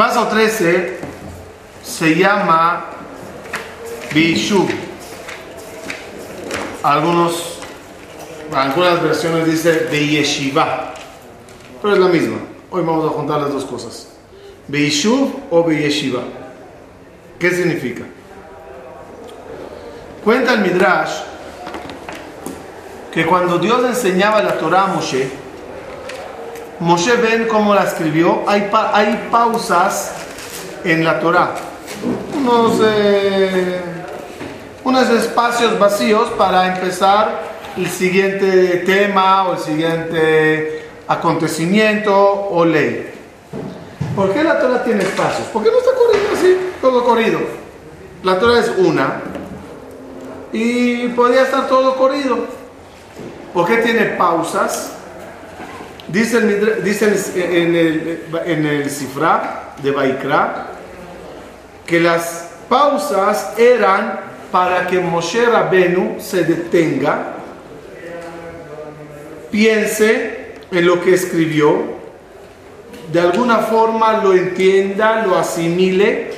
paso 13 se llama Bishu. Algunos, algunas versiones dice Beyeshiva, pero es la misma. Hoy vamos a juntar las dos cosas. Beishuv o Beyeshiva. ¿Qué significa? Cuenta el Midrash que cuando Dios enseñaba la Torah a Moshe, Moshe ven cómo la escribió, hay, hay pausas en la Torah, unos, eh, unos espacios vacíos para empezar el siguiente tema o el siguiente acontecimiento o ley. ¿Por qué la Torah tiene espacios? ¿Por qué no está corriendo así, todo corrido? La Torah es una y podría estar todo corrido. ¿Por qué tiene pausas? Dice, en, el, en el cifra de Baikra que las pausas eran para que Moshe Rabenu se detenga, piense en lo que escribió, de alguna forma lo entienda, lo asimile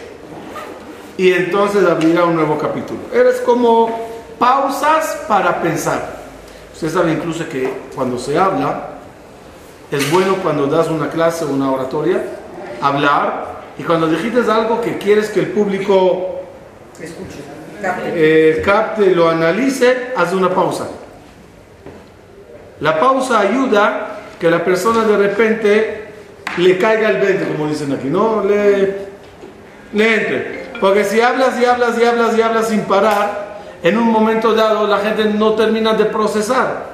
y entonces abrirá un nuevo capítulo. Eres como pausas para pensar. Usted sabe incluso que cuando se habla, es bueno cuando das una clase o una oratoria, hablar, y cuando dijiste algo que quieres que el público escuche, eh, capte, lo analice, haz una pausa. La pausa ayuda que la persona de repente le caiga el 20, como dicen aquí, no le, le entre. Porque si hablas y hablas y hablas y hablas sin parar, en un momento dado la gente no termina de procesar.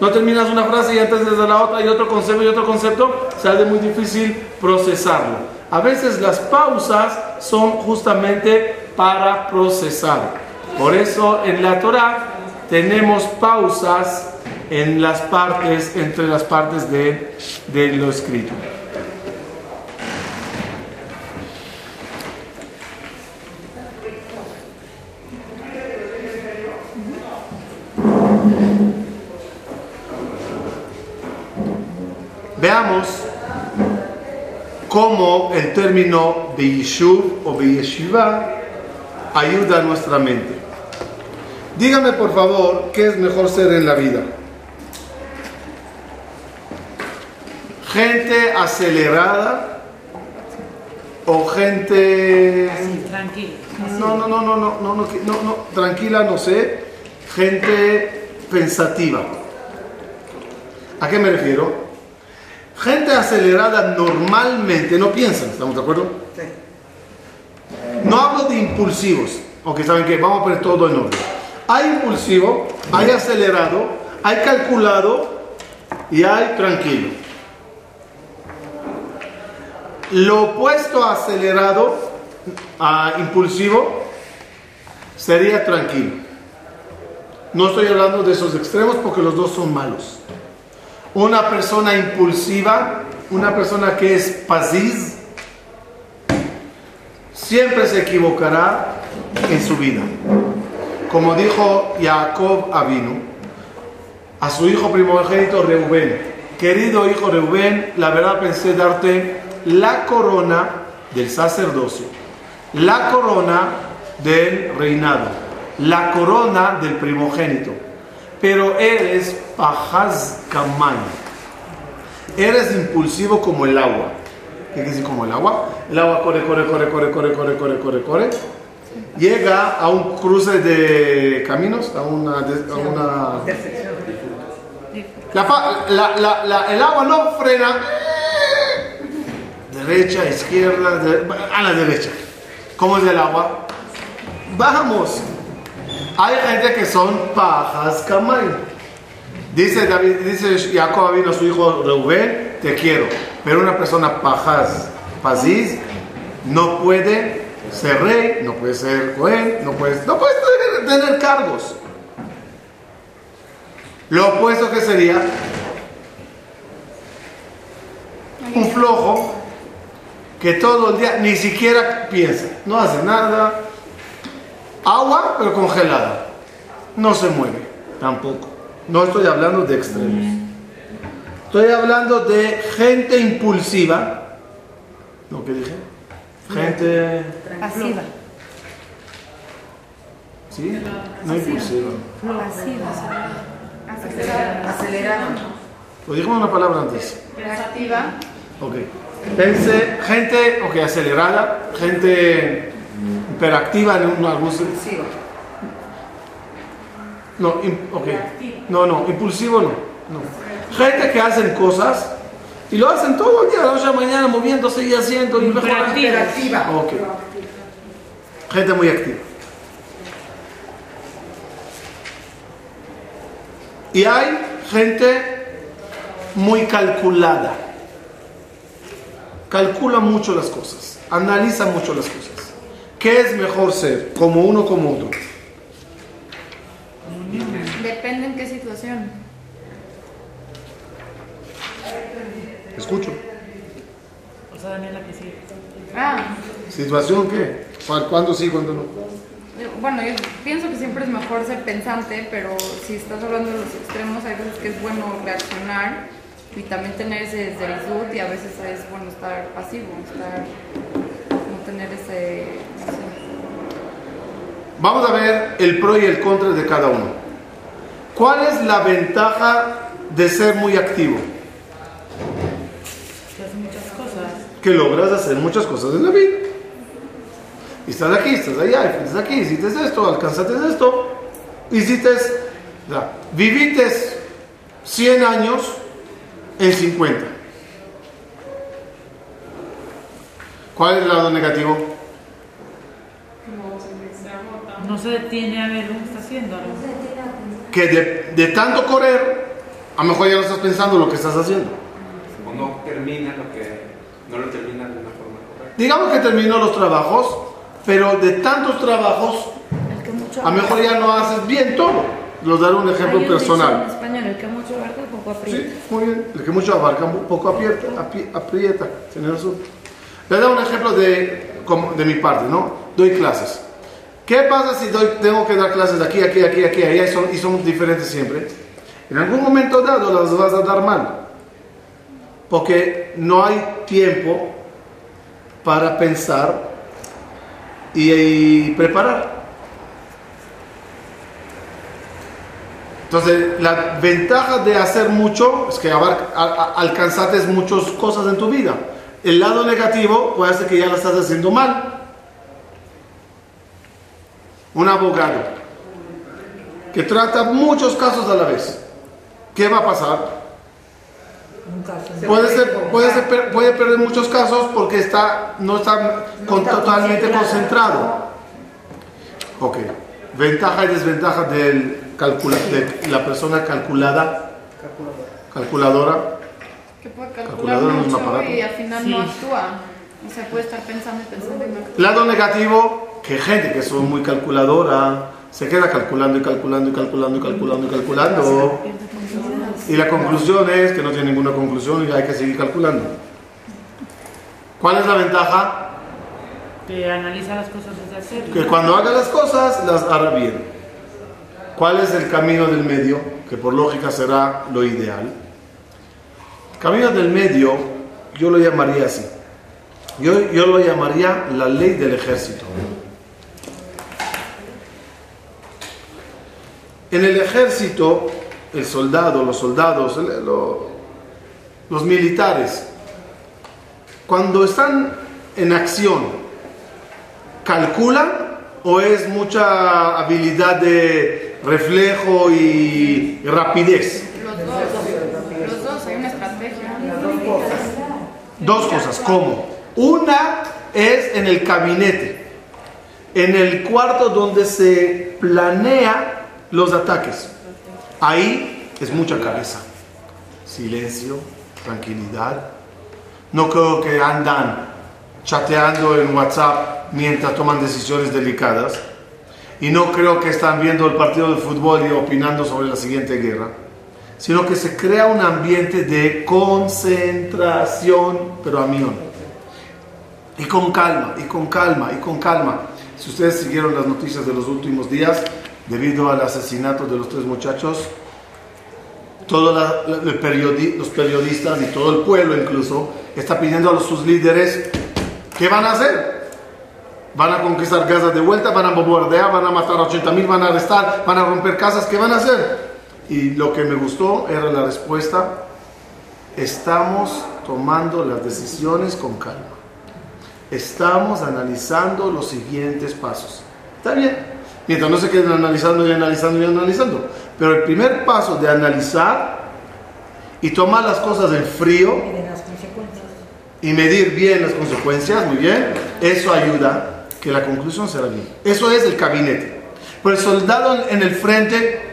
No terminas una frase y antes de la otra y otro concepto y otro concepto, se hace muy difícil procesarlo. A veces las pausas son justamente para procesar. Por eso en la Torah tenemos pausas en las partes, entre las partes de, de lo escrito. Veamos cómo el término Beyishuv o Beyeshiva ayuda a nuestra mente. Dígame por favor qué es mejor ser en la vida. Gente acelerada o gente tranquila. No, no, no, no, no, no, no, no, tranquila, no sé. Gente pensativa. ¿A qué me refiero? Gente acelerada normalmente no piensa, ¿estamos de acuerdo? Sí. No hablo de impulsivos, aunque saben que vamos a poner todo en orden. Hay impulsivo, hay acelerado, hay calculado y hay tranquilo. Lo opuesto a acelerado, a impulsivo, sería tranquilo. No estoy hablando de esos extremos porque los dos son malos. Una persona impulsiva, una persona que es pasiz, siempre se equivocará en su vida. Como dijo Jacob Avinu a su hijo primogénito Reubén, querido hijo Reubén, la verdad pensé darte la corona del sacerdocio, la corona del reinado, la corona del primogénito pero eres pajaz kamay. Eres impulsivo como el agua. ¿Qué quiere decir como el agua? El agua corre, corre, corre, corre, corre, corre, corre, corre, corre. Llega a un cruce de caminos, a una... A una la, la, la, el agua no frena. Derecha, izquierda, a la derecha. ¿Cómo es el agua? Vamos, hay gente que son pajas camay. Dice David, dice Jacob vino a su hijo Reuben, te quiero. Pero una persona pajas, pasiz, no puede ser rey, no puede ser cohen, no puede, no puede tener, cargos. Lo opuesto que sería un flojo que todo el día ni siquiera piensa, no hace nada, Agua, pero congelada. No se mueve, tampoco. No estoy hablando de extremos. Estoy hablando de gente impulsiva. ¿Lo que dije? Gente. Pasiva. ¿Sí? No impulsiva. Pasiva. Acelerado. Lo dijimos una palabra antes. Reactiva. Ok. Pense, gente, ok, acelerada, gente hiperactiva en un- algún sen- Impulsivo. No, im- ok. No, no, impulsivo no. no. Gente que hacen cosas y lo hacen todo el día, a la noche a la mañana, moviéndose y haciendo y. Hiperactiva. Gente muy activa. Y hay gente muy calculada. Calcula mucho las cosas. Analiza mucho las cosas. ¿Qué es mejor ser? ¿Como uno o como otro? Depende en qué situación. Escucho. O sea, Daniela que sí. Ah, ¿Situación qué? ¿Cu- ¿Cuándo sí, cuándo no? bueno, yo pienso que siempre es mejor ser pensante, pero si estás hablando de los extremos, hay veces que es bueno reaccionar y también tener ese zeritud y a veces es bueno estar pasivo, estar, tener ese. Vamos a ver el pro y el contra de cada uno. ¿Cuál es la ventaja de ser muy activo? Que hace muchas cosas. Que logras hacer muchas cosas en la vida. Y estás aquí, estás allá, estás aquí, hiciste esto, alcanzaste esto, hiciste, o sea, viviste 100 años en 50. ¿Cuál es el lado negativo? No se detiene a ver lo que está haciendo. ¿no? Que de, de tanto correr, a lo mejor ya no estás pensando lo que estás haciendo. o no termina lo que no lo termina de una forma correcta. Digamos que terminó los trabajos, pero de tantos trabajos, a lo mejor ya no haces bien todo. Les daré un ejemplo Hay un dicho personal. En español, el que mucho abarca, poco aprieta. Sí, muy bien. El que mucho abarca, poco aprieta, apri- aprieta. Tiene razón. Le doy un ejemplo de, de mi parte, ¿no? Doy clases. ¿Qué pasa si doy, tengo que dar clases aquí, aquí, aquí, aquí, allá y son, y son diferentes siempre? En algún momento dado las vas a dar mal. Porque no hay tiempo para pensar y, y preparar. Entonces, la ventaja de hacer mucho es que alcanzaste muchas cosas en tu vida. El lado negativo puede ser que ya lo estás haciendo mal. Un abogado que trata muchos casos a la vez. ¿Qué va a pasar? Puede, ser, puede, ser per- puede perder muchos casos porque está, no está, con- totalmente concentrado. concentrado. Ok. Ventaja y desventaja del calcula, de la persona calculada, calculadora. Que puede calcular mucho aparato. y al final Sí. no actúa. O sea, puede estar pensando y pensando y no actúa. Lado negativo, que gente que son muy calculadora, se queda calculando y calculando y calculando y calculando y calculando. Y la conclusión es que no tiene ninguna conclusión y hay que seguir calculando. ¿Cuál es la ventaja? Que analiza las cosas desde hacer. Que cuando haga las cosas, las hará bien. ¿Cuál es el camino del medio? Que por lógica será lo ideal. Camino del medio, yo lo llamaría así. Yo, yo lo llamaría la ley del ejército. En el ejército, el soldado, los soldados, los militares, cuando están en acción, ¿calculan o es mucha habilidad de reflejo y rapidez los dos, hay una estrategia. Dos cosas, ¿cómo? Una es en el gabinete, en el cuarto donde se planea los ataques. Ahí es mucha cabeza, silencio, tranquilidad. No creo que andan chateando en WhatsApp mientras toman decisiones delicadas. Y no creo que están viendo el partido de fútbol y opinando sobre la siguiente guerra. Sino que se crea un ambiente de concentración, pero a millón. Y con calma, y con calma, y con calma. Si ustedes siguieron las noticias de los últimos días, debido al asesinato de los tres muchachos, todos los periodistas y todo el pueblo incluso está pidiendo a sus líderes, ¿qué van a hacer? Van a conquistar Gaza de vuelta, van a bombardear, van a matar a 80 mil, van a arrestar, van a romper casas. ¿Qué van a hacer? Y lo que me gustó era la respuesta. Estamos tomando las decisiones con calma. Estamos analizando los siguientes pasos. Está bien. Mientras no se queden analizando y analizando y analizando. Pero el primer paso de analizar y tomar las cosas en frío Y medir bien las consecuencias, muy bien, eso ayuda que la conclusión será bien. Eso es el gabinete. Pero el soldado en el frente,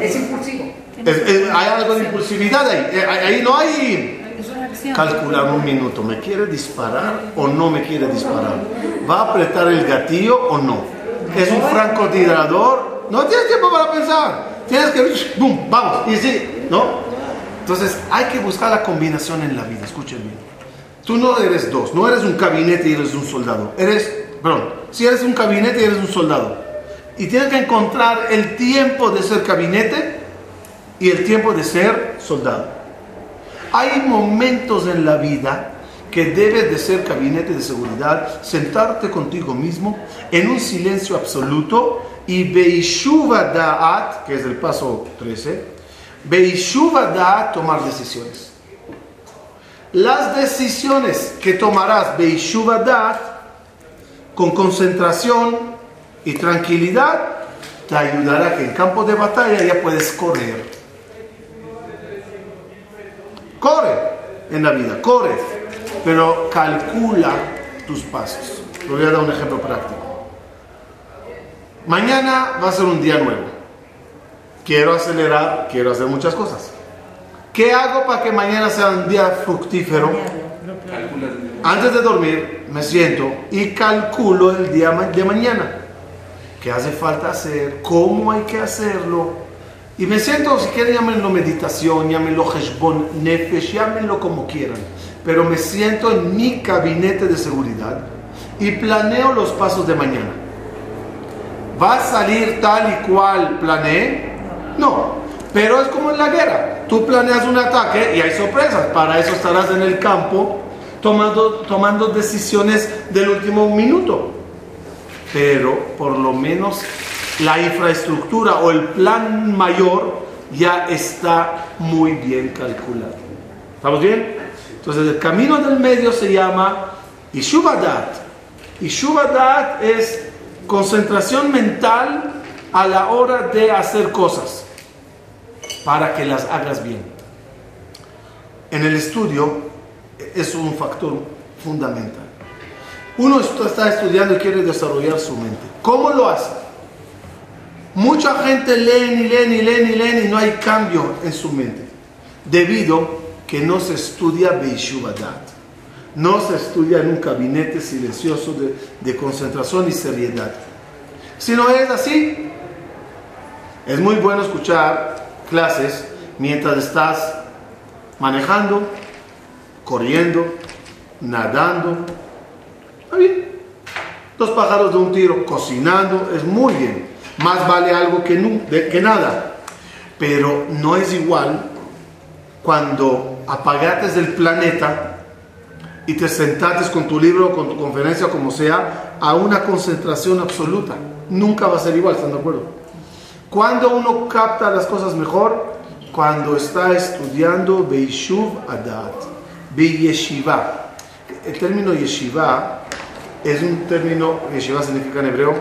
Es impulsivo. es- es- hay algo de impulsividad ahí. Eh, ahí. ahí no hay calcular un minuto. ¿Me quiere disparar o no me quiere disparar? ¿Va a apretar el gatillo o no? ¿Es un francotirador? No tienes tiempo para pensar. Tienes que, ¡boom! Vamos. Y sí, ¿no? Entonces hay que buscar la combinación en la vida. Escuchen bien. Tú no eres dos, no eres un gabinete y eres un soldado. Eres, perdón, si eres un gabinete y eres un soldado. Y tienes que encontrar el tiempo de ser gabinete y el tiempo de ser soldado. Hay momentos en la vida que debes de ser gabinete de seguridad, sentarte contigo mismo en un silencio absoluto y Beishuva Da'at, que es el paso 13, Beishuva Da'at, tomar decisiones. Las decisiones que tomarás Beishuva Da'at, con concentración y tranquilidad, te ayudará que en campo de batalla ya puedes correr. Corre en la vida, corre, pero calcula tus pasos. Te voy a dar un ejemplo práctico. Mañana va a ser un día nuevo. Quiero acelerar, quiero hacer muchas cosas. ¿Qué hago para que mañana sea un día fructífero? Antes de dormir me siento y calculo el día de mañana. ¿Qué hace falta hacer? ¿Cómo hay que hacerlo? Y me siento, si quieren llámenlo meditación, llámenlo Heshbon Nefesh, llámenlo como quieran. Pero me siento en mi gabinete de seguridad y planeo los pasos de mañana. ¿Va a salir tal y cual planeé? No. Pero es como en la guerra. Tú planeas un ataque y hay sorpresas. Para eso estarás en el campo tomando, tomando decisiones del último minuto. Pero por lo menos la infraestructura o el plan mayor ya está muy bien calculado. ¿Estamos bien? Entonces el camino del medio se llama Ishubadat. Ishubadat es concentración mental a la hora de hacer cosas para que las hagas bien. En el estudio es un factor fundamental. Uno est- está estudiando y quiere desarrollar su mente. ¿Cómo lo hace? Mucha gente lee y leen y leen y leen y no hay cambio en su mente. Debido que no se estudia Beishubadat. No se estudia en un gabinete silencioso de concentración y seriedad. Si no es así, es muy bueno escuchar clases mientras estás manejando, corriendo, nadando. Está bien. Dos pájaros de un tiro, cocinando, es muy bien. Más vale algo que, nu- que nada. Pero no es igual cuando apagates del planeta y te sentates con tu libro, con tu conferencia, como sea, a una concentración absoluta. Nunca va a ser igual, ¿están de acuerdo? Cuando uno capta las cosas mejor, cuando está estudiando Beishuv Adat, Beyeshiva. El término yeshiva es un término, yeshiva significa en hebreo,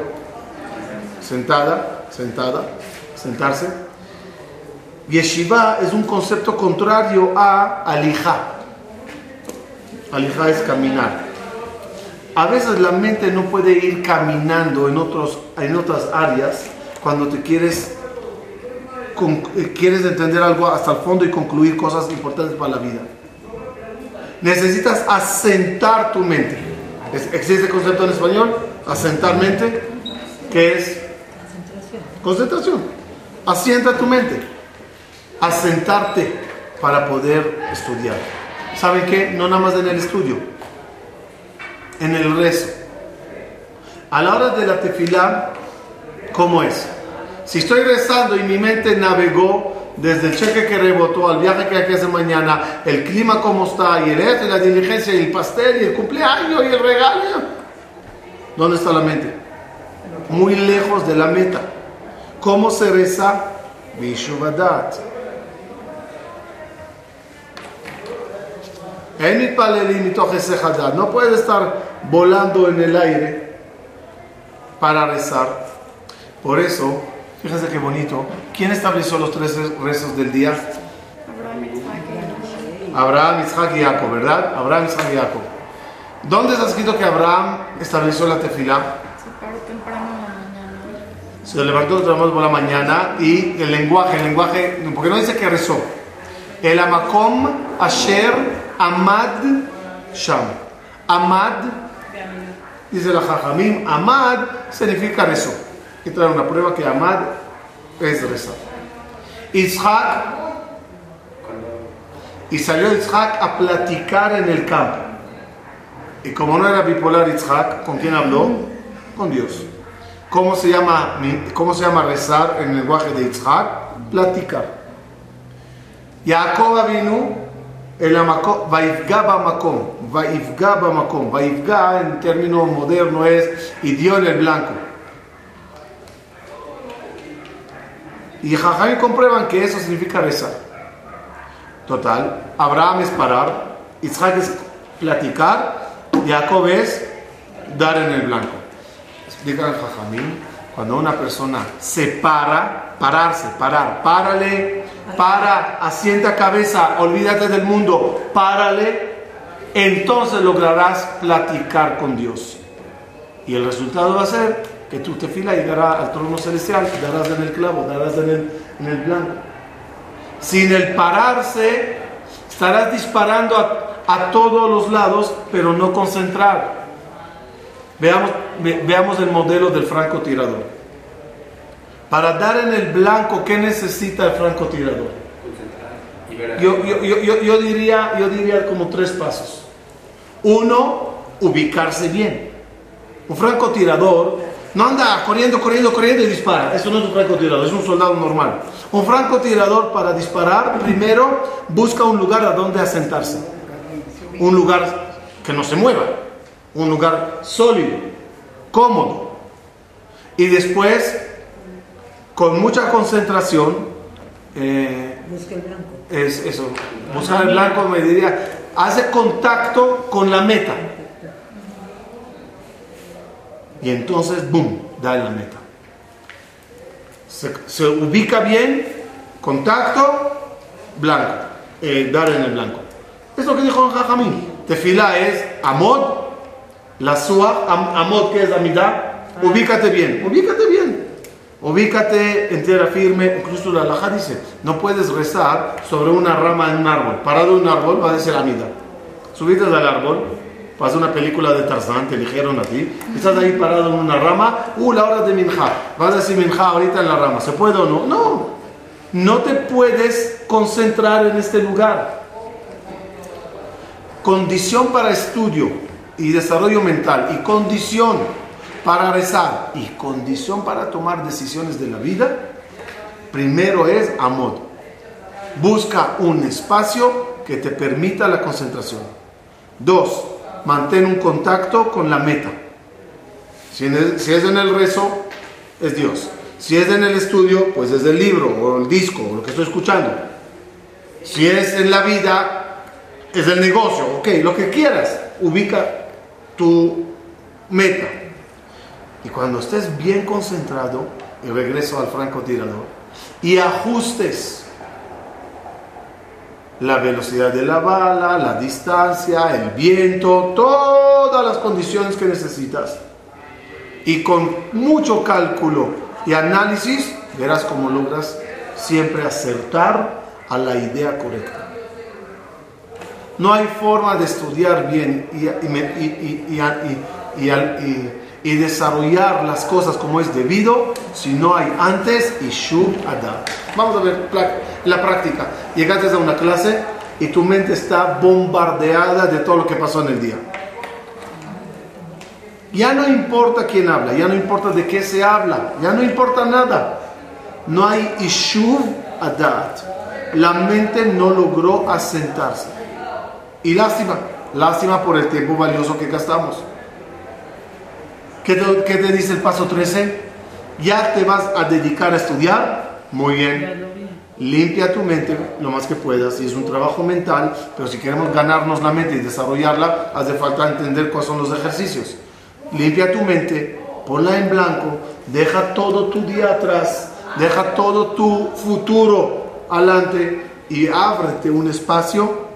sentada, sentada, sentarse. Yeshiva es un concepto contrario a alija. Alija es caminar. A veces la mente no puede ir caminando en, otros, en otras áreas cuando te quieres, eh, quieres entender algo hasta el fondo y concluir cosas importantes para la vida. Necesitas asentar tu mente. Es- ¿Existe el concepto en español? Asentar mente, que es concentración. Asienta tu mente. Asentarte para poder estudiar. ¿Saben qué? No nada más en el estudio, en el rezo. A la hora de la tefilá, ¿cómo es? Si estoy rezando y mi mente navegó desde el cheque que rebotó al viaje que hay mañana, el clima como está, y el esto, y la diligencia, y el pastel, y el cumpleaños, y el regalo. ¿Dónde está la mente? Muy lejos de la meta. ¿Cómo se reza? Hadad. No puede estar volando en el aire para rezar. Por eso, fíjense qué bonito. ¿Quién estableció los tres rezos del día? Abraham, Isaac y Jacob. ¿verdad? Abraham, Isaac y Jacob. ¿Dónde está escrito que Abraham estableció la tefilá? Se paró temprano en la mañana. Se levantó temprano por la mañana y el lenguaje, el lenguaje, porque no dice que rezó. El amakom asher amad sham. Amad, dice la jajamim, amad significa rezó. Que traer una prueba que amad es rezar. Isaac, y salió Isaac a platicar en el campo. Y como no era bipolar Isaac, ¿con quién habló? Con Dios. ¿Cómo se llama, cómo se llama rezar en el lenguaje de Isaac? Platicar. Jacob vino el amako- vaifga bamakom, vaifga bamakom, vaifga en término moderno es y dio en el blanco. Y Jajamim comprueban que eso significa rezar. Total, Abraham es parar, Isaac es platicar, Jacob es dar en el blanco. Explica el Jajamim, cuando una persona se para, pararse, parar, párale, para, asienta cabeza, olvídate del mundo, párale, entonces lograrás platicar con Dios. Y el resultado va a ser que tu tefila llegará al trono celestial, darás en el clavo, darás en el, en el blanco. Sin el pararse, estarás disparando a, a todos los lados, pero no concentrado. Veamos, ve- veamos el modelo del francotirador. Para dar en el blanco, ¿qué necesita el francotirador? yo, yo, yo, yo diría, yo diría como tres pasos. Uno, ubicarse bien. Un francotirador no anda corriendo, corriendo, corriendo y dispara. Eso no es un francotirador, es un soldado normal. Un francotirador para disparar, primero busca un lugar a donde asentarse. Un lugar que no se mueva. Un lugar sólido, cómodo. Y después, con mucha concentración, eh, Busca el blanco. es eso, buscar el blanco me diría, hace contacto con la meta. Y entonces, boom, da en la meta. Se, se ubica bien, contacto, blanco, eh, dar en el blanco. Es lo que dijo Jajamín. Tefila es amod, la sua, am- amod que es amidad, ubícate bien, ubícate bien. Ubícate en tierra firme, incluso la alhaja dice, no puedes rezar sobre una rama en un árbol. Parado en un árbol va a decir amida. Subiste al árbol, pasa una película de Tarzán, te eligieron a ti, estás ahí parado en una rama, uh, la hora de minja, vas a decir minja ahorita en la rama, ¿se puede o no? No, no te puedes concentrar en este lugar. Condición para estudio y desarrollo mental y condición para rezar y condición para tomar decisiones de la vida, primero es amor. Busca un espacio que te permita la concentración. Dos, mantén un contacto con la meta. Si, es en el rezo, es Dios. Si es en el estudio, pues es el libro o el disco o lo que estoy escuchando. Si es en la vida, es el negocio. Ok, lo que quieras, ubica tu meta. Y cuando estés bien concentrado, y regreso al francotirador, y ajustes la velocidad de la bala, la distancia, el viento, todas las condiciones que necesitas. Y con mucho cálculo y análisis, verás cómo logras siempre acertar a la idea correcta. No hay forma de estudiar bien y, y y- y- y- desarrollar las cosas como es debido si no hay antes y shub adam. Vamos a ver la práctica. Llegaste a una clase y tu mente está bombardeada de todo lo que pasó en el día. Ya no importa quién habla, ya no importa de qué se habla, ya no importa nada. No hay ishuv adat. La mente no logró asentarse. Y lástima, lástima por el tiempo valioso que gastamos. ¿Qué te, qué te dice el paso 13? ¿Ya te vas a dedicar a estudiar? Muy bien. Limpia tu mente lo más que puedas y es un trabajo mental, pero si queremos ganarnos la mente y desarrollarla, hace falta entender cuáles son los ejercicios. Limpia tu mente, ponla en blanco, deja todo tu día atrás, deja todo tu futuro adelante y ábrete un espacio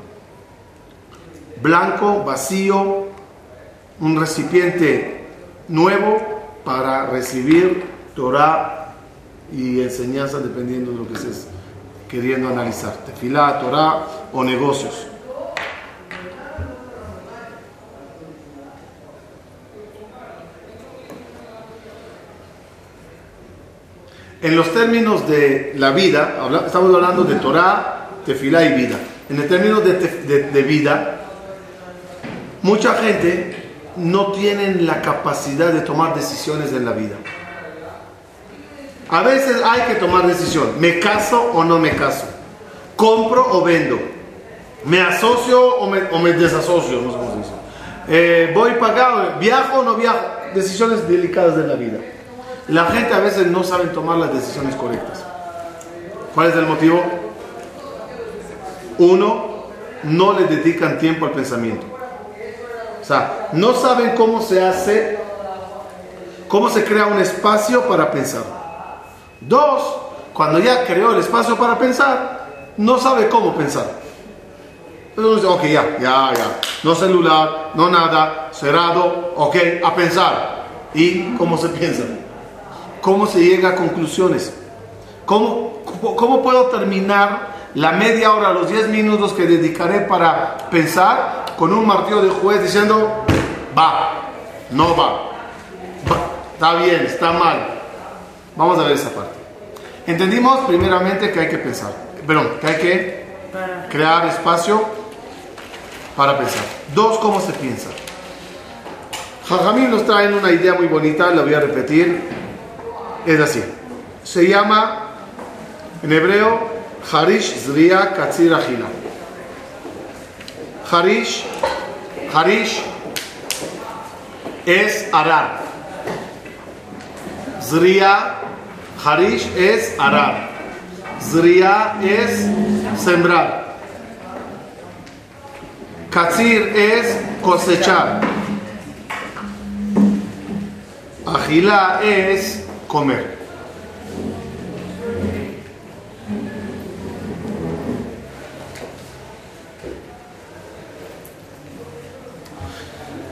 blanco, vacío, un recipiente nuevo para recibir Torah y enseñanza dependiendo de lo que estés queriendo analizar. Tefilá, Torah o negocios. En los términos de la vida, estamos hablando de Torah, Tefilá y vida. En el término de, de- de vida, mucha gente no tiene la capacidad de tomar decisiones en la vida. A veces hay que tomar decisión. ¿Me caso o no me caso? ¿Compro o vendo? ¿Me asocio o me, o desasocio? Eh, ¿Voy pagado? ¿Viajo o no viajo? Decisiones delicadas de la vida. La gente a veces no sabe tomar las decisiones correctas. ¿Cuál es el motivo? Uno, no le dedican tiempo al pensamiento. No saben cómo se hace, cómo se crea un espacio para pensar. Dos, cuando ya creó el espacio para pensar, no sabe cómo pensar. Entonces, ok, ya, ya, ya. No celular, no nada, cerrado, ok, a pensar. ¿Y cómo se piensa? ¿Cómo se llega a conclusiones? ¿Cómo, cómo puedo terminar la media hora, los 10 minutos que dedicaré para pensar con un martillo de juez diciendo, va, no va, va, está bien, está mal? Vamos a ver esa parte. Entendimos primeramente que hay que pensar, perdón, que hay que crear espacio para pensar. Dos, ¿cómo se piensa? Jajamín nos traen una idea muy bonita, la voy a repetir. Es así. Se llama en hebreo Harish Zriya Katsir Achila. Harish, Harish es arar. Zriya, Harish es arar. Zriya es sembrar. Katsir es cosechar. Agilá es comer.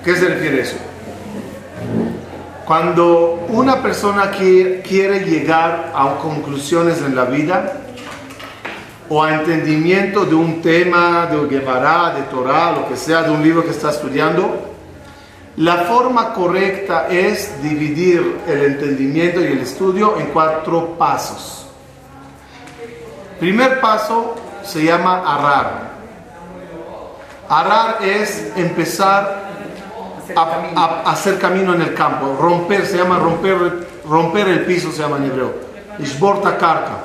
¿Qué se refiere a eso? Cuando una persona quiere, llegar a conclusiones en la vida o a entendimiento de un tema, de Gemara, de Torah, lo que sea, de un libro que está estudiando, la forma correcta es dividir el entendimiento y el estudio en cuatro pasos. Primer paso se llama arar. Arar es empezar Hacer a, camino. a- hacer camino en el campo. Romper, se llama romper, romper el piso, se llama en hebreo. Ishborta karka.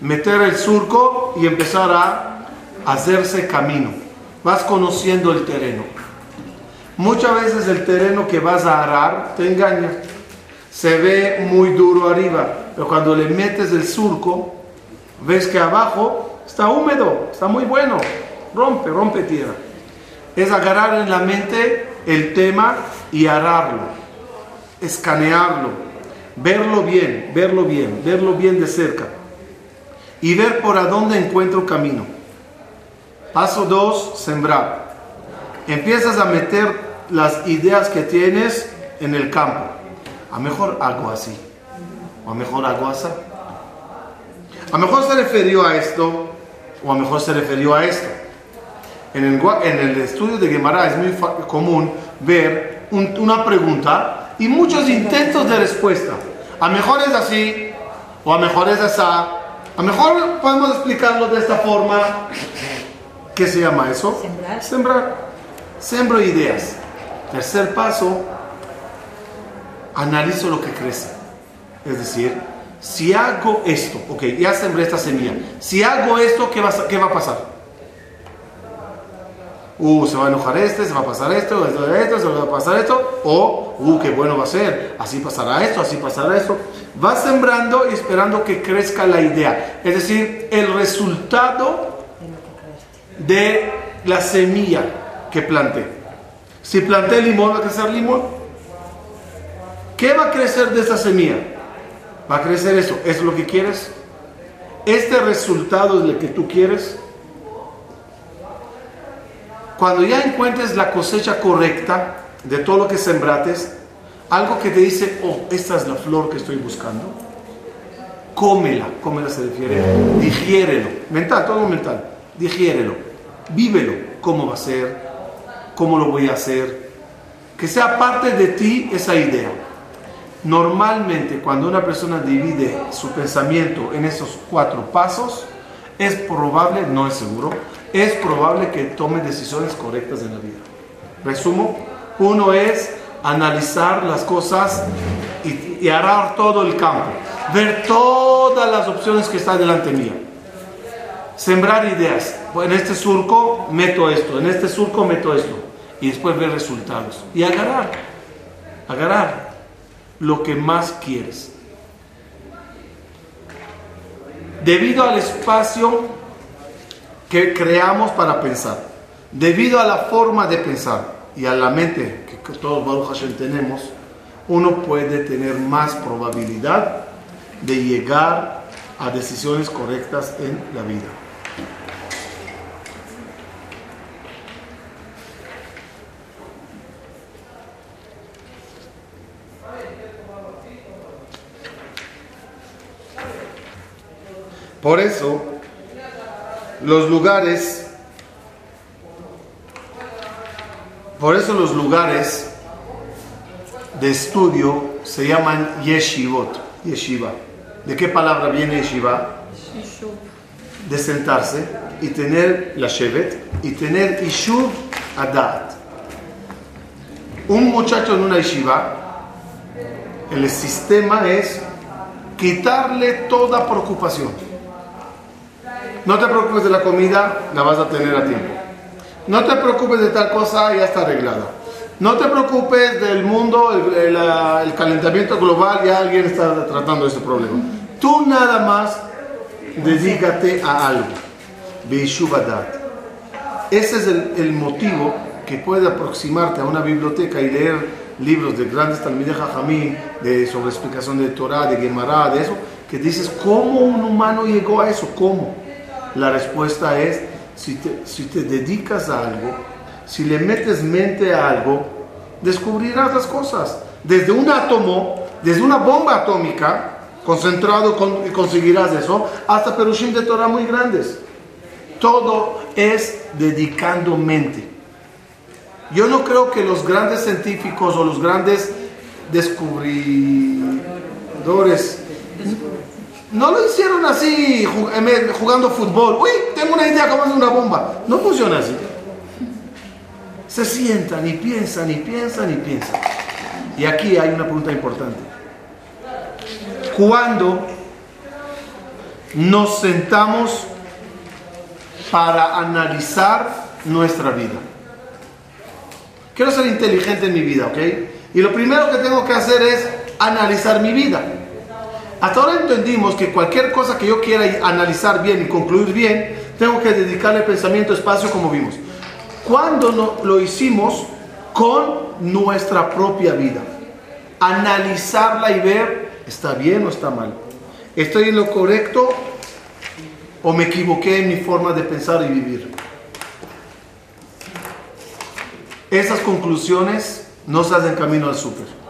Meter el surco y empezar a hacerse camino. Vas conociendo el terreno. Muchas veces el terreno que vas a arar te engaña. Se ve muy duro arriba, pero cuando le metes el surco, ves que abajo está húmedo, está muy bueno. Rompe, rompe tierra. Es agarrar en la mente el tema y ararlo, escanearlo, verlo bien, verlo bien, verlo bien de cerca y ver por a dónde encuentro camino. Paso 2, sembrar. Empiezas a meter las ideas que tienes en el campo. A mejor hago así, o a mejor hago así. A mejor se refirió a esto, o a mejor se refirió a esto. En el, en el estudio de Gemara es muy común ver un- una pregunta y muchos intentos de respuesta. A mejor es así, o a mejor es así. A mejor podemos explicarlo de esta forma. ¿Qué se llama eso? Sembrar. Sembrar. Sembro ideas. Tercer paso, analizo lo que crece. Es decir, si hago esto, ok, ya sembré esta semilla, si hago esto, ¿qué va, qué va a pasar? Uh, se va a enojar este, se va a pasar esto, esto, esto, se va a pasar esto, o, uh, qué bueno va a ser, así pasará esto, así pasará esto. Va sembrando y esperando que crezca la idea, es decir, el resultado de la semilla que planté. Si planté limón, va a crecer limón. ¿Qué va a crecer de esta semilla? Va a crecer eso. ¿Es lo que quieres? ¿Este resultado es lo que tú quieres? Cuando ya encuentres la cosecha correcta de todo lo que sembrates, algo que te dice, oh, esta es la flor que estoy buscando, cómela, cómela se refiere, digiérelo, mental, todo mental, digiérelo, vívelo, cómo va a ser, cómo lo voy a hacer, que sea parte de ti esa idea. Normalmente cuando una persona divide su pensamiento en esos cuatro pasos, es probable, no es seguro, es probable que tome decisiones correctas en la vida. Resumo, uno es analizar las cosas y, arar todo el campo, ver todas las opciones que están delante mía. Sembrar ideas. En este surco meto esto, en este surco meto esto. Y después ver resultados. Y agarrar, agarrar lo que más quieres. Debido al espacio que creamos para pensar, debido a la forma de pensar y a la mente que todos Baruch Hashem tenemos, uno puede tener más probabilidad de llegar a decisiones correctas en la vida. Por eso, los lugares, por eso los lugares de estudio se llaman yeshivot, yeshiva. ¿De qué palabra viene yeshiva? De sentarse y tener la shevet y tener ishuv adat. Un muchacho en una yeshiva, el sistema es quitarle toda preocupación. No te preocupes de la comida, la vas a tener a tiempo. No te preocupes de tal cosa, ya está arreglada. No te preocupes del mundo, el, calentamiento global, ya alguien está tratando ese problema. Tú nada más dedícate a algo. Beishubadat. Ese es el, motivo que puede aproximarte a una biblioteca y leer libros de grandes Talmidei Jajamín, de sobre explicación de Torah, de Gemara, de eso, que dices, ¿cómo un humano llegó a eso? ¿Cómo? La respuesta es, si te, si te dedicas a algo, si le metes mente a algo, descubrirás las cosas. Desde un átomo, desde una bomba atómica, concentrado con, y conseguirás eso, hasta perushim de Torah muy grandes. Todo es dedicando mente. Yo no creo que los grandes científicos o los grandes descubridores no lo hicieron así jugando fútbol. Uy, tengo una idea cómo hacer una bomba. No funciona así. Se sientan y piensan y piensan y piensan. Y aquí hay una pregunta importante. ¿Cuándo nos sentamos para analizar nuestra vida? Quiero ser inteligente en mi vida, ¿ok? Y lo primero que tengo que hacer es analizar mi vida. Hasta ahora entendimos que cualquier cosa que yo quiera analizar bien y concluir bien, tengo que dedicarle pensamiento, espacio, como vimos. ¿Cuándo no, lo hicimos? Con nuestra propia vida. Analizarla y ver, ¿está bien o está mal? ¿Estoy en lo correcto o me equivoqué en mi forma de pensar y vivir? Esas conclusiones no se hacen camino al súper.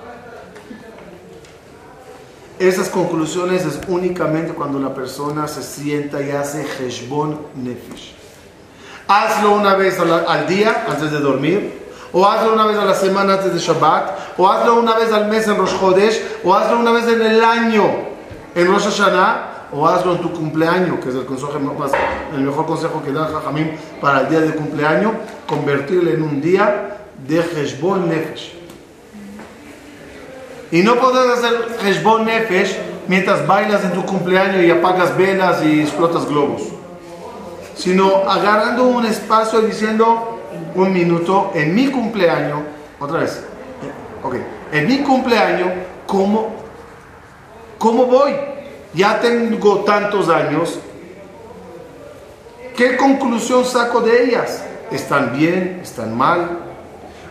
Esas conclusiones es únicamente cuando la persona se sienta y hace Heshbon Nefesh. Hazlo una vez al, día antes de dormir, o hazlo una vez a la semana antes de Shabbat, o hazlo una vez al mes en Rosh Chodesh, o hazlo una vez en el año en Rosh Hashanah, o hazlo en tu cumpleaños, que es el, consejo el mejor consejo que da Jajamim para el día de cumpleaños, convertirlo en un día de Heshbon Nefesh. Y no podés hacer Heshbon Nefesh mientras bailas en tu cumpleaños y apagas velas y explotas globos, sino agarrando un espacio y diciendo un minuto en mi cumpleaños, otra vez, ok, en mi cumpleaños, ¿cómo, cómo voy? Ya tengo tantos años, ¿qué conclusión saco de ellas? ¿Están bien? ¿Están mal?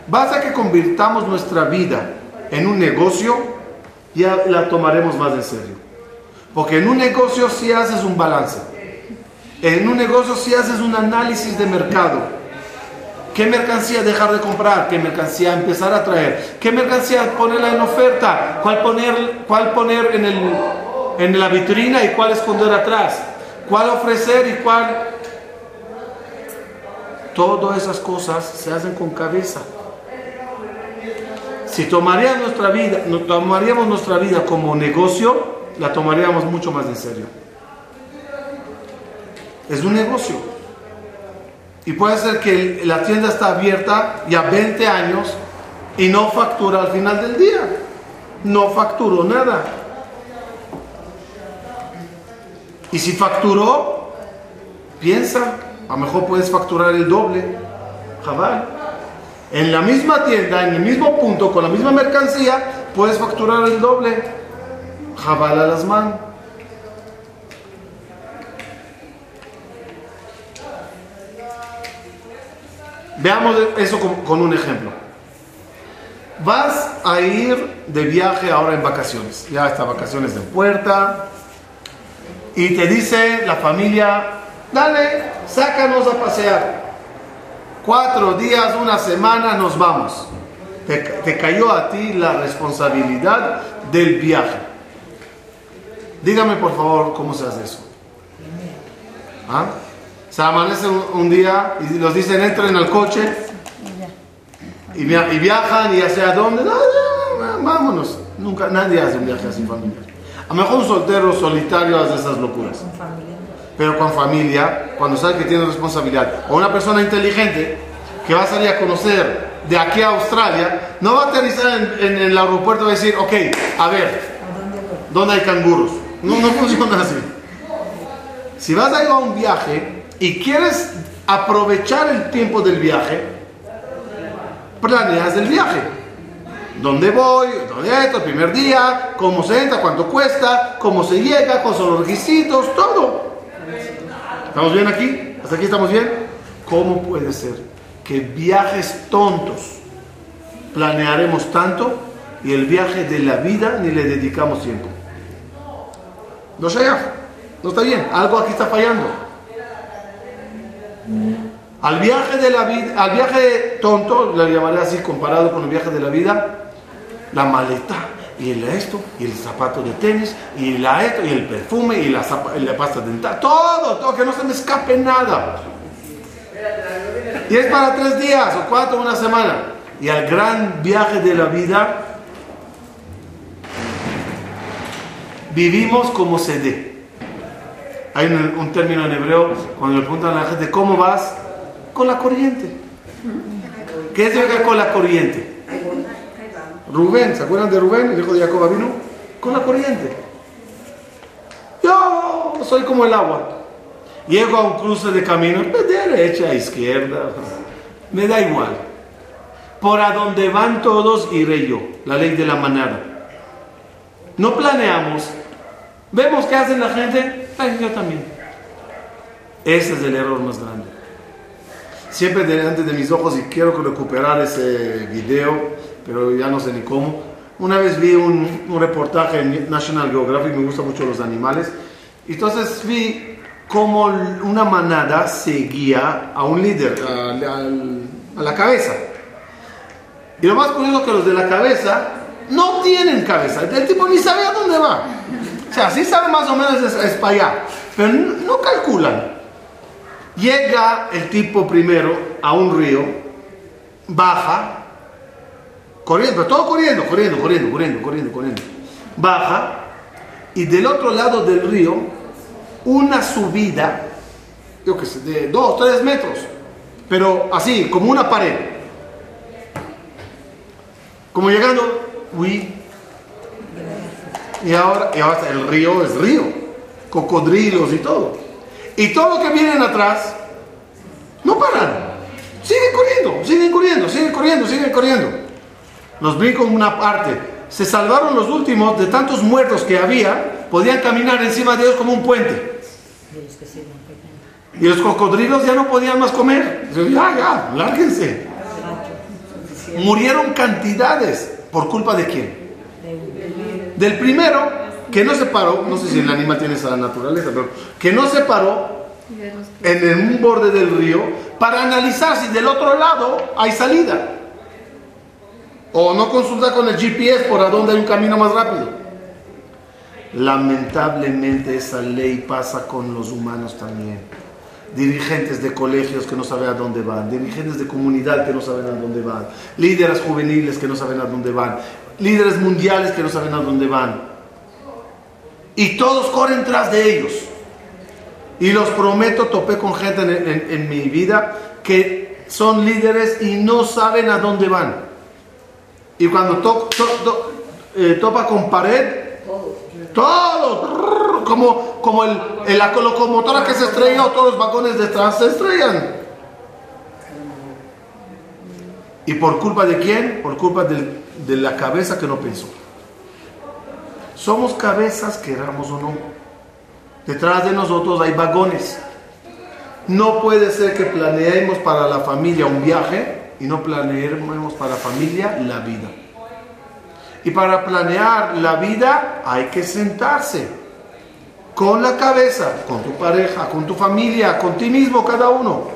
Basta que convirtamos nuestra vida en un negocio, ya la tomaremos más en serio. Porque en un negocio sí haces un balance. En un negocio sí haces un análisis de mercado. ¿Qué mercancía dejar de comprar? ¿Qué mercancía empezar a traer? ¿Qué mercancía ponerla en oferta? ¿Cuál poner, cuál poner en, el, en la vitrina y cuál esconder atrás? ¿Cuál ofrecer y cuál... Todas esas cosas se hacen con cabeza. Si tomaríamos nuestra vida, tomaríamos nuestra vida como negocio, la tomaríamos mucho más en serio. Es un negocio. Y puede ser que la tienda está abierta ya 20 años y no factura al final del día. No facturó nada. Y si facturó, piensa, a lo mejor puedes facturar el doble. Jabal. En la misma tienda, en el mismo punto, con la misma mercancía, puedes facturar el doble. Jabal a las manos. Veamos eso con, un ejemplo. Vas a ir de viaje ahora en vacaciones. Ya está vacaciones de puerta. Y te dice la familia, dale, sácanos a pasear. Cuatro días, una semana, nos vamos. Te, cayó a ti la responsabilidad del viaje. Dígame por favor cómo se hace eso. ¿Ah? Se amanece un, día y los dicen entren al coche y, y viajan y hacia dónde. No, no, no, vámonos. Nunca, nadie hace un viaje sin familia. A lo mejor un soltero solitario hace esas locuras. Pero con familia, cuando sabe que tiene responsabilidad, o una persona inteligente que va a salir a conocer de aquí a Australia, no va a aterrizar en, en, en el aeropuerto y decir, ok, a ver, ¿dónde hay canguros? No, no funciona así. Si vas a ir a un viaje y quieres aprovechar el tiempo del viaje, planeas el viaje. ¿Dónde voy? ¿Dónde esto? El primer día, cómo se entra, cuánto cuesta, cómo se llega, cuáles son los requisitos, todo. ¿Estamos bien aquí? ¿Hasta aquí estamos bien? ¿Cómo puede ser que viajes tontos planearemos tanto y el viaje de la vida ni le dedicamos tiempo? No sé, no está bien, algo aquí está fallando. Al viaje de la vida, al viaje tonto, le llamaré así comparado con el viaje de la vida, la maleta y el esto y el zapato de tenis y la esto y el perfume y la, y la pasta dental, todo, todo, que no se me escape nada. Y es para tres días o cuatro, una semana. Y al gran viaje de la vida, vivimos como se dé. Hay un, término en hebreo cuando le preguntan a la gente, ¿cómo vas? Con la corriente. ¿Qué es lo con la corriente? Rubén, ¿se acuerdan de Rubén, el hijo de Jacob vino? Con la corriente. Yo soy como el agua. Llego a un cruce de camino, de derecha a izquierda, me da igual. Por a donde van todos iré yo, la ley de la manada. No planeamos, vemos qué hacen la gente, ay, yo también. Ese es el error más grande. Siempre delante de mis ojos y quiero recuperar ese video, pero ya no sé ni cómo. Una vez vi un, un reportaje en National Geographic, me gustan mucho los animales, entonces vi cómo una manada seguía a un líder, a, a, a la cabeza. Y lo más curioso es que los de la cabeza no tienen cabeza, el tipo ni sabe a dónde va. O sea, sí sabe más o menos es, es para allá, pero no, no calculan. Llega el tipo primero a un río, baja, corriendo, todo corriendo, corriendo, corriendo, corriendo, corriendo, corriendo. Baja y del otro lado del río, una subida, yo qué sé, de dos, tres metros, pero así, como una pared. Como llegando, uy, Y ahora, y ahora el río es río, cocodrilos y todo. Y todo lo que vienen atrás, no paran. Siguen corriendo, siguen corriendo, siguen corriendo, siguen corriendo. Los brinco en una parte. Se salvaron los últimos de tantos muertos que había, podían caminar encima de ellos como un puente. Y los cocodrilos ya no podían más comer. Ya, ya, lárguense. Murieron cantidades. ¿Por culpa de quién? Del primero, que no se paró, no sé si el animal tiene esa naturaleza, pero que no se paró en un borde del río para analizar si del otro lado hay salida. O no consultar con el GPS por a dónde hay un camino más rápido. Lamentablemente esa ley pasa con los humanos también. Dirigentes de colegios que no saben a dónde van, dirigentes de comunidad que no saben a dónde van, líderes juveniles que no saben a dónde van, líderes mundiales que no saben a dónde van. Y todos corren tras de ellos. Y los prometo, topé con gente en, mi vida que son líderes y no saben a dónde van. Y cuando to, eh, topa con pared, todo, como, como el, la locomotora que se estrella o todos los vagones detrás se estrellan. ¿Y por culpa de quién? Por culpa de la cabeza que no pensó. Somos cabezas, queramos o no. Detrás de nosotros hay vagones. No puede ser que planeemos para la familia un viaje y no planeemos para familia la vida. Y para planear la vida hay que sentarse con la cabeza, con tu pareja, con tu familia, con ti mismo, cada uno,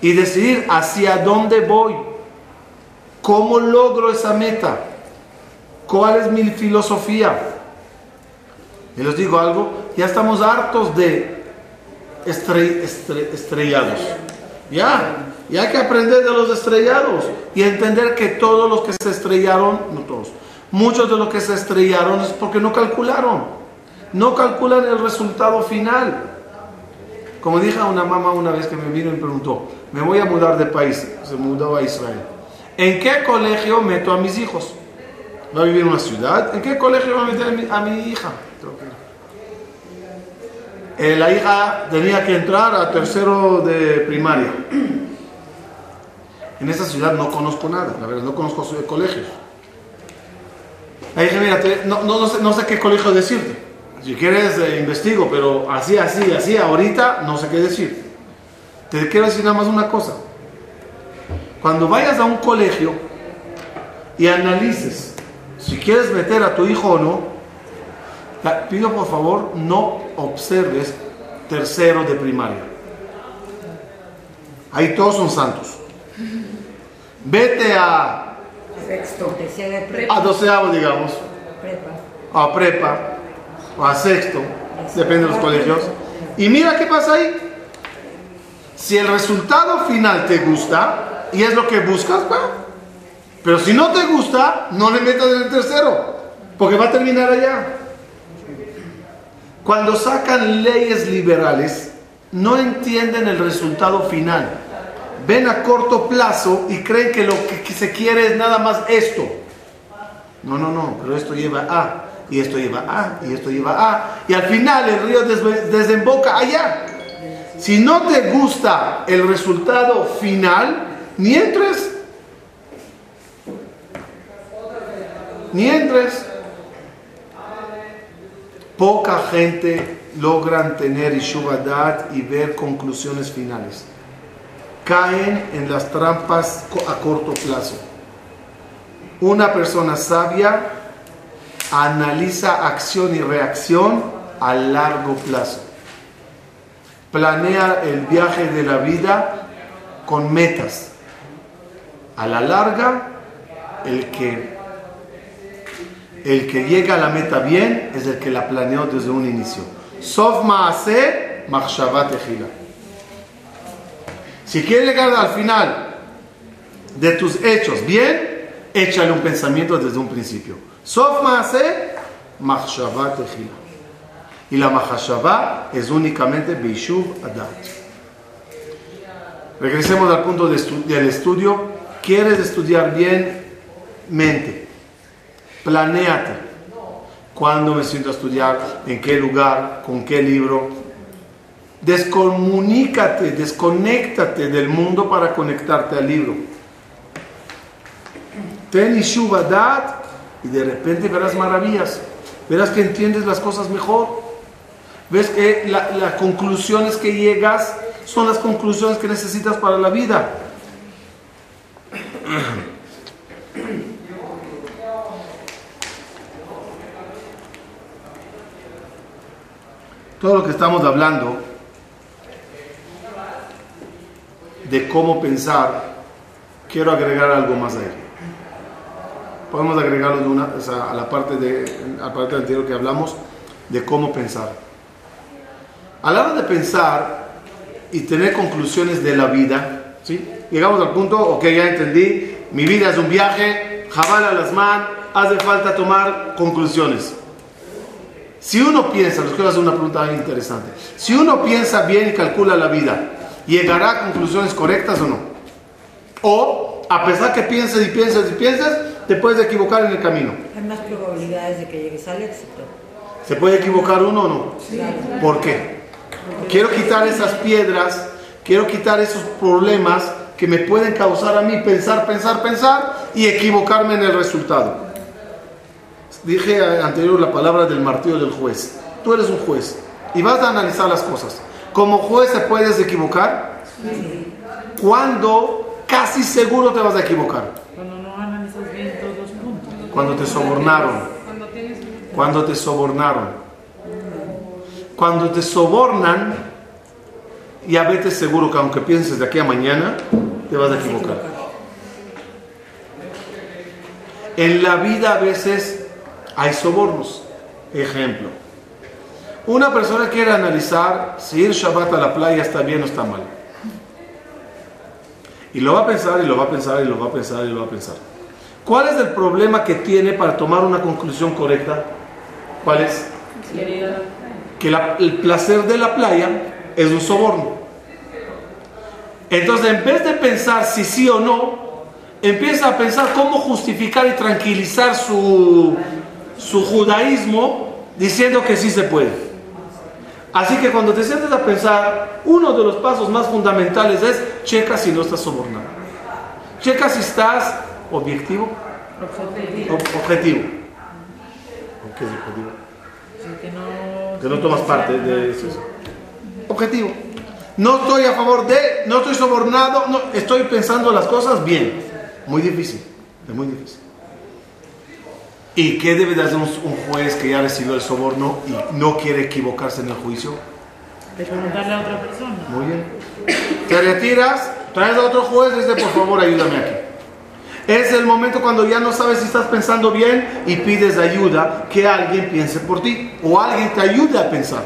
y decidir hacia dónde voy, cómo logro esa meta, cuál es mi filosofía. Y les digo algo, ya estamos hartos de estrellados. Ya, y hay que aprender de los estrellados y entender que todos los que se estrellaron, no todos, muchos de los que se estrellaron es porque no calcularon, no calculan el resultado final. Como dije a una mamá una vez que me vino y me preguntó, me voy a mudar de país, se mudó a Israel. ¿En qué colegio meto a mis hijos? ¿Va a vivir en una ciudad? ¿En qué colegio va a meter a mi, hija? Eh, la hija tenía que entrar a tercero de primaria. En esta ciudad no conozco nada, la verdad, no conozco colegios. Ahí dije, mira, no, no, sé, no, sé, qué colegio decirte. Si quieres, eh, investigo, pero así, así, así, ahorita no sé qué decir. Te quiero decir nada más una cosa. Cuando vayas a un colegio y analices si quieres meter a tu hijo o no, pido por favor no observes tercero de primaria. Ahí todos son santos. Vete a sexto, a doceavo, digamos, a prepa o a sexto, depende de los colegios. Y mira qué pasa ahí. Si el resultado final te gusta y es lo que buscas, pero si no te gusta, no le metas en el tercero, porque va a terminar allá. Cuando sacan leyes liberales, no entienden el resultado final. Ven a corto plazo y creen que lo que se quiere es nada más esto. No, no, no, pero esto lleva a, y esto lleva a, y esto lleva a, y al final el río desemboca allá. Si no te gusta el resultado final, ni entres. Ni entres. Poca gente logran tener Ishuvadat y ver conclusiones finales. Caen en las trampas a corto plazo. Una persona sabia analiza acción y reacción a largo plazo. Planea el viaje de la vida con metas. A la larga, el que el que llega a la meta bien es el que la planeó desde un inicio. Sof ma'ase, Si quieres llegar al final de tus hechos bien, échale un pensamiento desde un principio. Sof ma'ase, machshavat Y la machshavá es únicamente Beishuv Adat. Regresemos al punto del estudio. ¿Quieres estudiar bien? Mente Planéate. cuándo me siento a estudiar, en qué lugar, con qué libro. Descomunícate, desconéctate del mundo para conectarte al libro. Ten Dat y de repente verás maravillas. Verás que entiendes las cosas mejor. Ves que la- las conclusiones que llegas son las conclusiones que necesitas para la vida. Todo lo que estamos hablando de cómo pensar, quiero agregar algo más a él. Podemos agregarlo de una, a la parte de, a anterior que hablamos de cómo pensar. A la hora de pensar y tener conclusiones de la vida, ¿sí? Llegamos al punto, ok, ya entendí, mi vida es un viaje, jabal las man, hace falta tomar conclusiones. Si uno piensa, les quiero hacer una pregunta interesante, si uno piensa bien y calcula la vida, ¿llegará a conclusiones correctas o no? O, a pesar que pienses y pienses y pienses, te puedes equivocar en el camino. Hay más probabilidades de que llegues al éxito. ¿Se puede equivocar uno o no? ¿Por qué? Quiero quitar esas piedras, quiero quitar esos problemas que me pueden causar a mí pensar, pensar, pensar y equivocarme en el resultado. Dije anterior la palabra del martillo del juez. Tú eres un juez y vas a analizar las cosas. Como juez te puedes equivocar cuando casi seguro te vas a equivocar. Cuando no analizas bien todos los puntos. Cuando te sobornaron. Cuando te sobornaron. Cuando te sobornan, ya vete seguro que aunque pienses de aquí a mañana, te vas a equivocar. En la vida a veces hay sobornos. Ejemplo. Una persona quiere analizar si ir Shabbat a la playa está bien o está mal. Y lo va a pensar y lo va a pensar y lo va a pensar y lo va a pensar. ¿Cuál es el problema que tiene para tomar una conclusión correcta? ¿Cuál es? Que el placer de la playa es un soborno. Entonces, en vez de pensar si sí o no, empieza a pensar cómo justificar y tranquilizar su, su judaísmo diciendo que sí se puede. Así que cuando te sientes a pensar, uno de los pasos más fundamentales es checa si no estás sobornado. Checa si estás objetivo. Objetivo. Ob- objetivo. ¿Qué es objetivo? Sí, que no, Que no tomas parte de eso. Objetivo. No estoy a favor de, no estoy sobornado, no, estoy pensando las cosas bien. Muy difícil, es muy difícil. ¿Y qué debe de hacer un, un juez que ya recibió el soborno y no quiere equivocarse en el juicio? De preguntarle a otra persona. Muy bien. Te retiras, traes a otro juez y dice, por favor, ayúdame aquí. Es el momento cuando ya no sabes si estás pensando bien y pides ayuda, que alguien piense por ti. O alguien te ayude a pensar.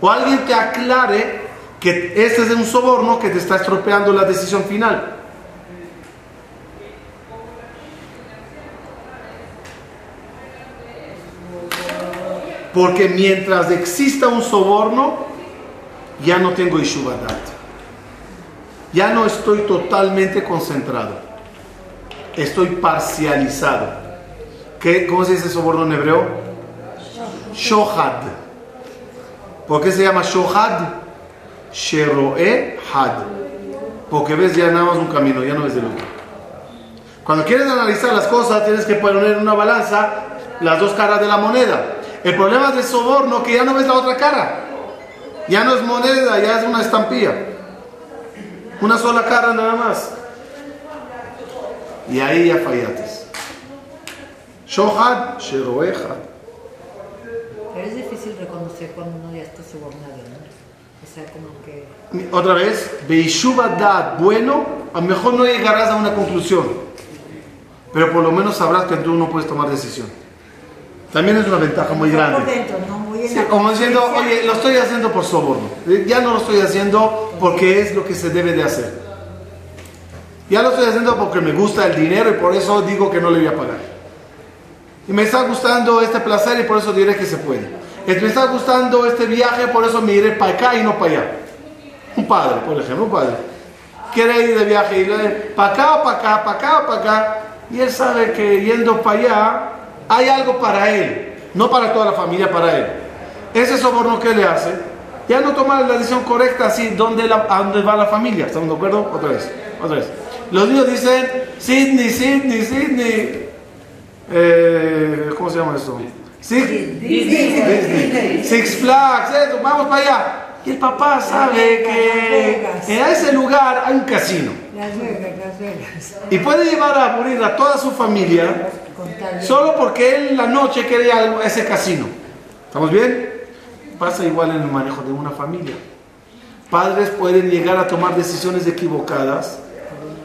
O alguien te aclare que este es un soborno que te está estropeando la decisión final. Porque mientras exista un soborno, ya no tengo Ishubadat. Ya no estoy totalmente concentrado. Estoy parcializado. ¿Qué, ¿Cómo se dice soborno en hebreo? Shohad. ¿Por qué se llama Shohad? Sheroe Had. Porque ves ya nada más un camino, ya no ves el otro. Cuando quieres analizar las cosas, tienes que poner en una balanza las dos caras de la moneda. El problema es del soborno que ya no ves la otra cara. Ya no es moneda, ya es una estampilla. Una sola cara nada más. Y ahí ya fallates. Shohad, Sheroehad. Pero es difícil reconocer cuando uno ya está sobornado, ¿no? O sea, como que... Otra vez, Beishubadat, bueno, a lo mejor no llegarás a una conclusión, pero por lo menos sabrás que tú no puedes tomar decisión. También es una ventaja muy Por grande. dentro, ¿no? Muy Sí, como diciendo, oye, lo estoy haciendo por soborno. Ya no lo estoy haciendo porque es lo que se debe de hacer. Ya lo estoy haciendo porque me gusta el dinero y por eso digo que no le voy a pagar. Y me está gustando este placer y por eso diré que se puede. Y me está gustando este viaje, por eso me iré para acá y no para allá. Un padre, por ejemplo, un padre. Quiere ir de viaje y le para acá, para acá, para acá, para acá. Y él sabe que yendo para allá hay algo para él. no para toda la familia, para él. Ese soborno que le hace, ya no toma la decisión correcta así, ¿dónde la- ¿a dónde va la familia? ¿Estamos de acuerdo? Otra vez, otra vez. Los niños dicen, Sidney, Sidney, Sidney. Eh, ¿Cómo se llama eso? Sig- Disney. Six Flags, eso, vamos para allá. Y el papá sabe que en ese lugar hay un casino. Las Vegas, Las Vegas. Y puede llevar a aburrir a toda su familia solo porque él la noche quiere ir a ese casino. ¿Estamos bien? Pasa igual en el manejo de una familia. Padres pueden llegar a tomar decisiones equivocadas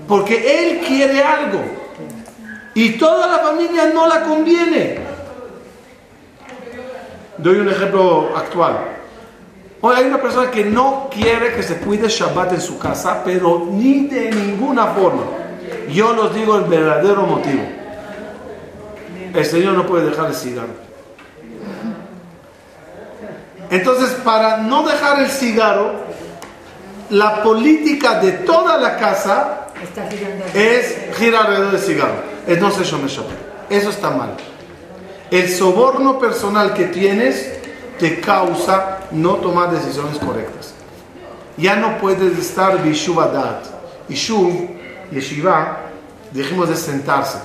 porque él quiere algo y toda la familia no la conviene. Doy un ejemplo actual. Hoy hay una persona que no quiere que se cuide Shabbat en su casa, pero ni de ninguna forma. Yo los digo el verdadero motivo. El Señor no puede dejar el cigarro. Entonces, para no dejar el cigarro, la política de toda la casa es girar alrededor del cigarro. Es no se Shomer Shabbat. Eso está mal. El soborno personal que tienes te causa no tomar decisiones correctas. Ya no puedes estar bishuvadat. Ishuv, yeshiva, dijimos de sentarse.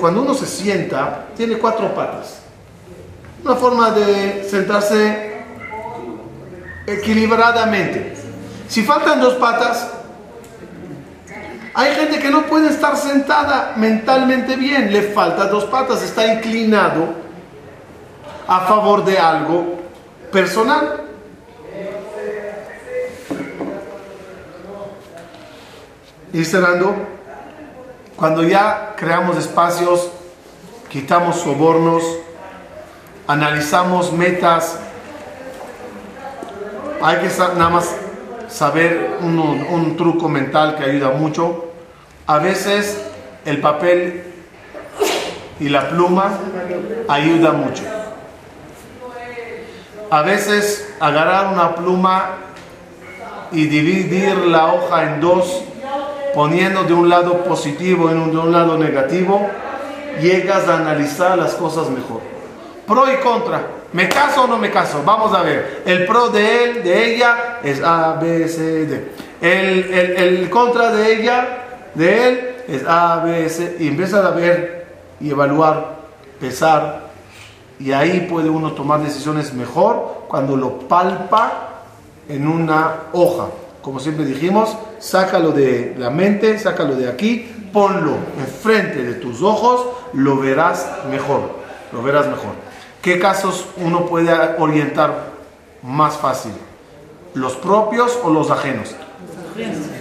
Cuando uno se sienta, tiene cuatro patas. Una forma de sentarse equilibradamente. Si faltan dos patas, hay gente que no puede estar sentada mentalmente bien, le falta dos patas, está inclinado a favor de algo personal. Y cerrando, cuando ya creamos espacios, quitamos sobornos, analizamos metas, hay que nada más saber un, un truco mental que ayuda mucho. A veces el papel y la pluma ayuda mucho. A veces agarrar una pluma y dividir la hoja en dos, poniendo de un lado positivo y de un lado negativo, llegas a analizar las cosas mejor. Pro y contra. ¿Me caso o no me caso? Vamos a ver. El pro de él, de ella, es A, B, C, D. El, el, el contra de ella, de él, es A, B, C. Y empiezas a ver y evaluar, pesar. Y ahí puede uno tomar decisiones mejor cuando lo palpa en una hoja. Como siempre dijimos, sácalo de la mente, sácalo de aquí, ponlo enfrente de tus ojos, lo verás mejor. Lo verás mejor. ¿Qué casos uno puede orientar más fácil? ¿Los propios o los ajenos?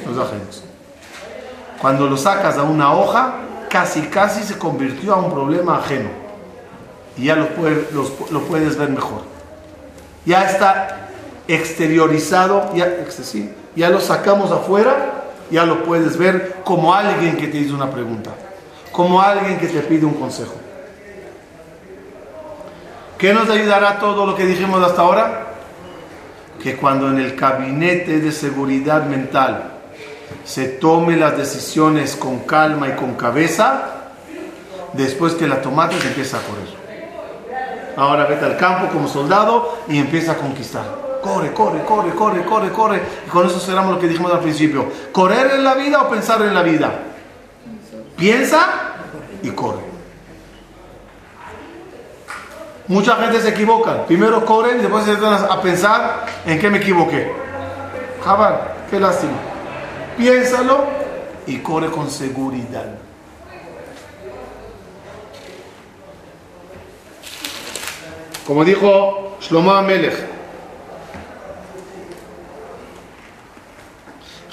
Los ajenos. Cuando lo sacas a una hoja, casi casi se convirtió a un problema ajeno. Y ya lo, lo puedes ver mejor. Ya está exteriorizado, ya, este, sí, ya lo sacamos afuera, ya lo puedes ver como alguien que te hizo una pregunta, como alguien que te pide un consejo. ¿Qué nos ayudará todo lo que dijimos hasta ahora? Que cuando en el gabinete de seguridad mental se tome las decisiones con calma y con cabeza, después que la tomates empieza a correr. Ahora vete al campo como soldado y empieza a conquistar. Corre, corre, corre, corre, corre, corre. Y con eso cerramos lo que dijimos al principio. ¿Correr en la vida o pensar en la vida? Piensa y corre. Mucha gente se equivoca. Primero corren y después se entran a pensar en qué me equivoqué. Jabal, qué lástima. Piénsalo y corre con seguridad. Como dijo Shlomo Amelech,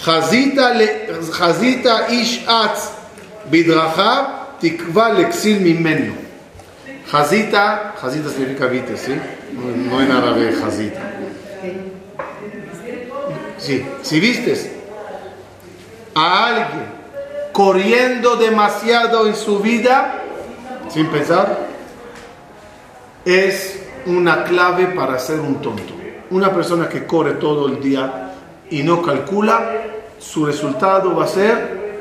חזית, ל- חזית איש אץ בדרכה, תקווה לכסיל ממנו. Jazita, jazita significa vite, ¿sí? No, no en árabe jazita. Sí, si vistes a alguien corriendo demasiado en su vida, sin pensar, es una clave para ser un tonto. Una persona que corre todo el día y no calcula, su resultado va a ser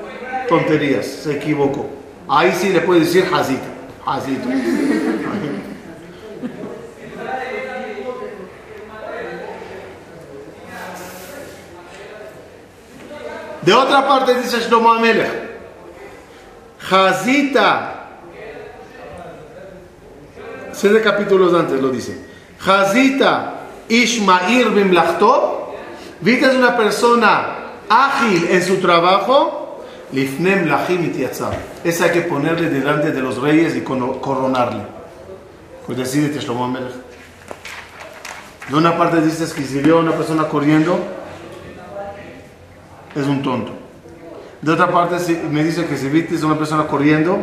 tonterías, se equivocó. Ahí sí le puede decir hazita hazita De otra parte dice Shlomo Amelech, Hazita, siete capítulos antes lo dice, Hazita Ishmael Bimlachto, viste es una persona ágil en su trabajo, Lifnem Itiatzar. Esa hay que ponerle delante de los reyes y coronarle. Pues decídete, Shlomo. De una parte dices que si vio a una persona corriendo, es un tonto. De otra parte me dice que si viste a una persona corriendo,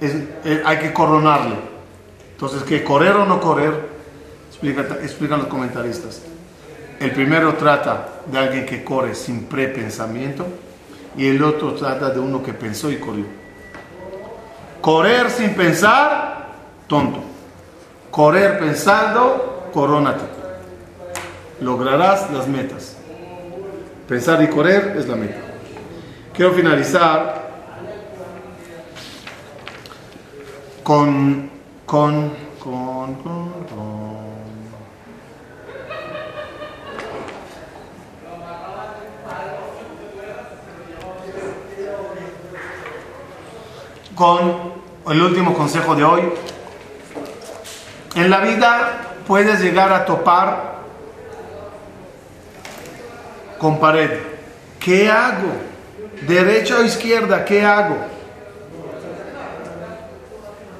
es- eh, hay que coronarle. Entonces, ¿qué? ¿Correr o no correr? Explica- explican los comentaristas. El primero trata de alguien que corre sin prepensamiento y el otro trata de uno que pensó y corrió. Correr sin pensar, tonto. Correr pensando, corónate. Lograrás las metas. Pensar y correr es la meta. Quiero finalizar con, con, con, con, con. Con el último consejo de hoy. En la vida puedes llegar a topar con pared. ¿Qué hago? ¿Derecha o izquierda? ¿Qué hago?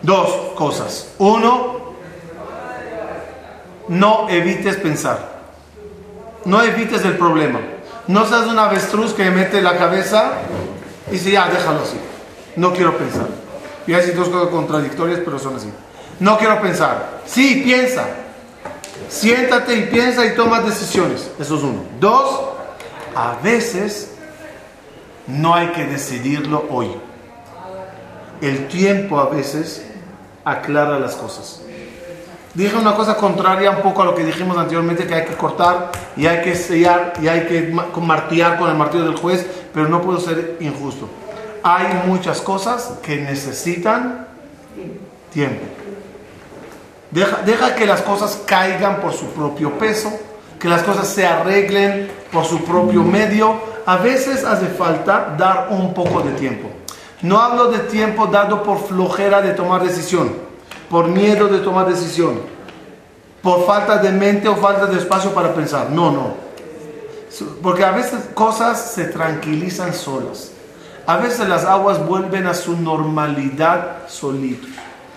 Dos cosas. Uno, no evites pensar. No evites el problema. No seas un avestruz que mete la cabeza y dice, ya, déjalo así. No quiero pensar. Y hay dos cosas contradictorias, pero son así. No quiero pensar. Sí, piensa. Siéntate y piensa y toma decisiones. Eso es uno. Dos, a veces no hay que decidirlo hoy. El tiempo a veces aclara las cosas. Dije una cosa contraria un poco a lo que dijimos anteriormente, que hay que cortar y hay que sellar y hay que ma- martillar con el martillo del juez, pero no puedo ser injusto. Hay muchas cosas que necesitan tiempo. Deja, deja que las cosas caigan por su propio peso, que las cosas se arreglen por su propio medio. A veces hace falta dar un poco de tiempo. No hablo de tiempo dado por flojera de tomar decisión, por miedo de tomar decisión, por falta de mente o falta de espacio para pensar. No, no. Porque a veces cosas se tranquilizan solas. A veces las aguas vuelven a su normalidad solitos.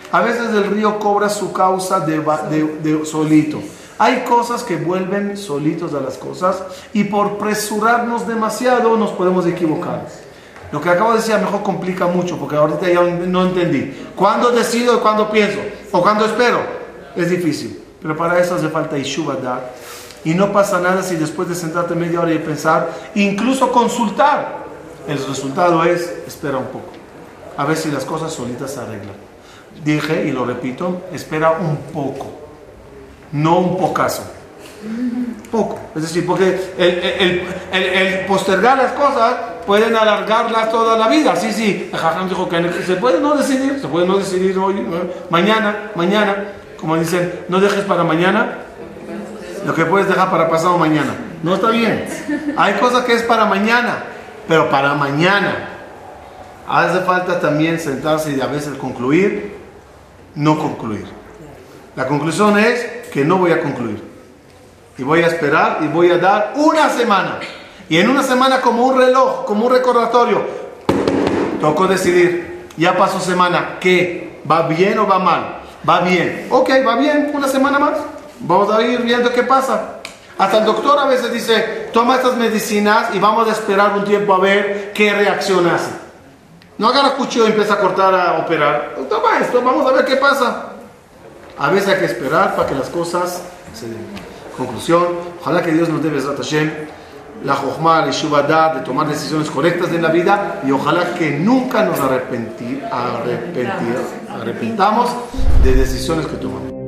A veces el río cobra su causa de, de- de solito. Hay cosas que vuelven solitos a las cosas y por presurarnos demasiado nos podemos equivocar. Lo que acabo de decir a lo mejor complica mucho porque ahorita ya no entendí. ¿Cuándo decido y cuándo pienso? ¿O cuándo espero? Es difícil. Pero para eso hace falta Yeshuva Dad. Y no pasa nada si después de sentarte media hora y pensar, incluso consultar, el resultado es espera un poco. A ver si las cosas solitas se arreglan. Dije y lo repito, espera un poco, no un pocazo. Poco. Es decir, porque el, postergar las cosas pueden alargarlas toda la vida. Sí, sí. Dijo que se puede no decidir, se puede no decidir hoy, mañana, mañana. Como dicen, no dejes para mañana lo que puedes dejar para pasado mañana. No está bien. Hay cosas que es para mañana, pero para mañana. Hace falta también sentarse y a veces concluir, no concluir. La conclusión es que no voy a concluir. Y voy a esperar y voy a dar una semana. Y en una semana como un reloj, como un recordatorio, tocó decidir. Ya pasó semana, ¿qué? ¿Va bien o va mal? Va bien. Ok, va bien, una semana más. Vamos a ir viendo qué pasa. Hasta el doctor a veces dice, toma estas medicinas y vamos a esperar un tiempo a ver qué reacción hace. No agarra cuchillo y empieza a cortar, a operar. Toma esto, vamos a ver qué pasa. A veces hay que esperar para que las cosas se den. Conclusión, ojalá que Dios nos dé Bezrat Hashem la Jochma, la de tomar decisiones correctas en la vida y ojalá que nunca nos arrepentir, arrepentir, arrepentamos de decisiones que tomamos.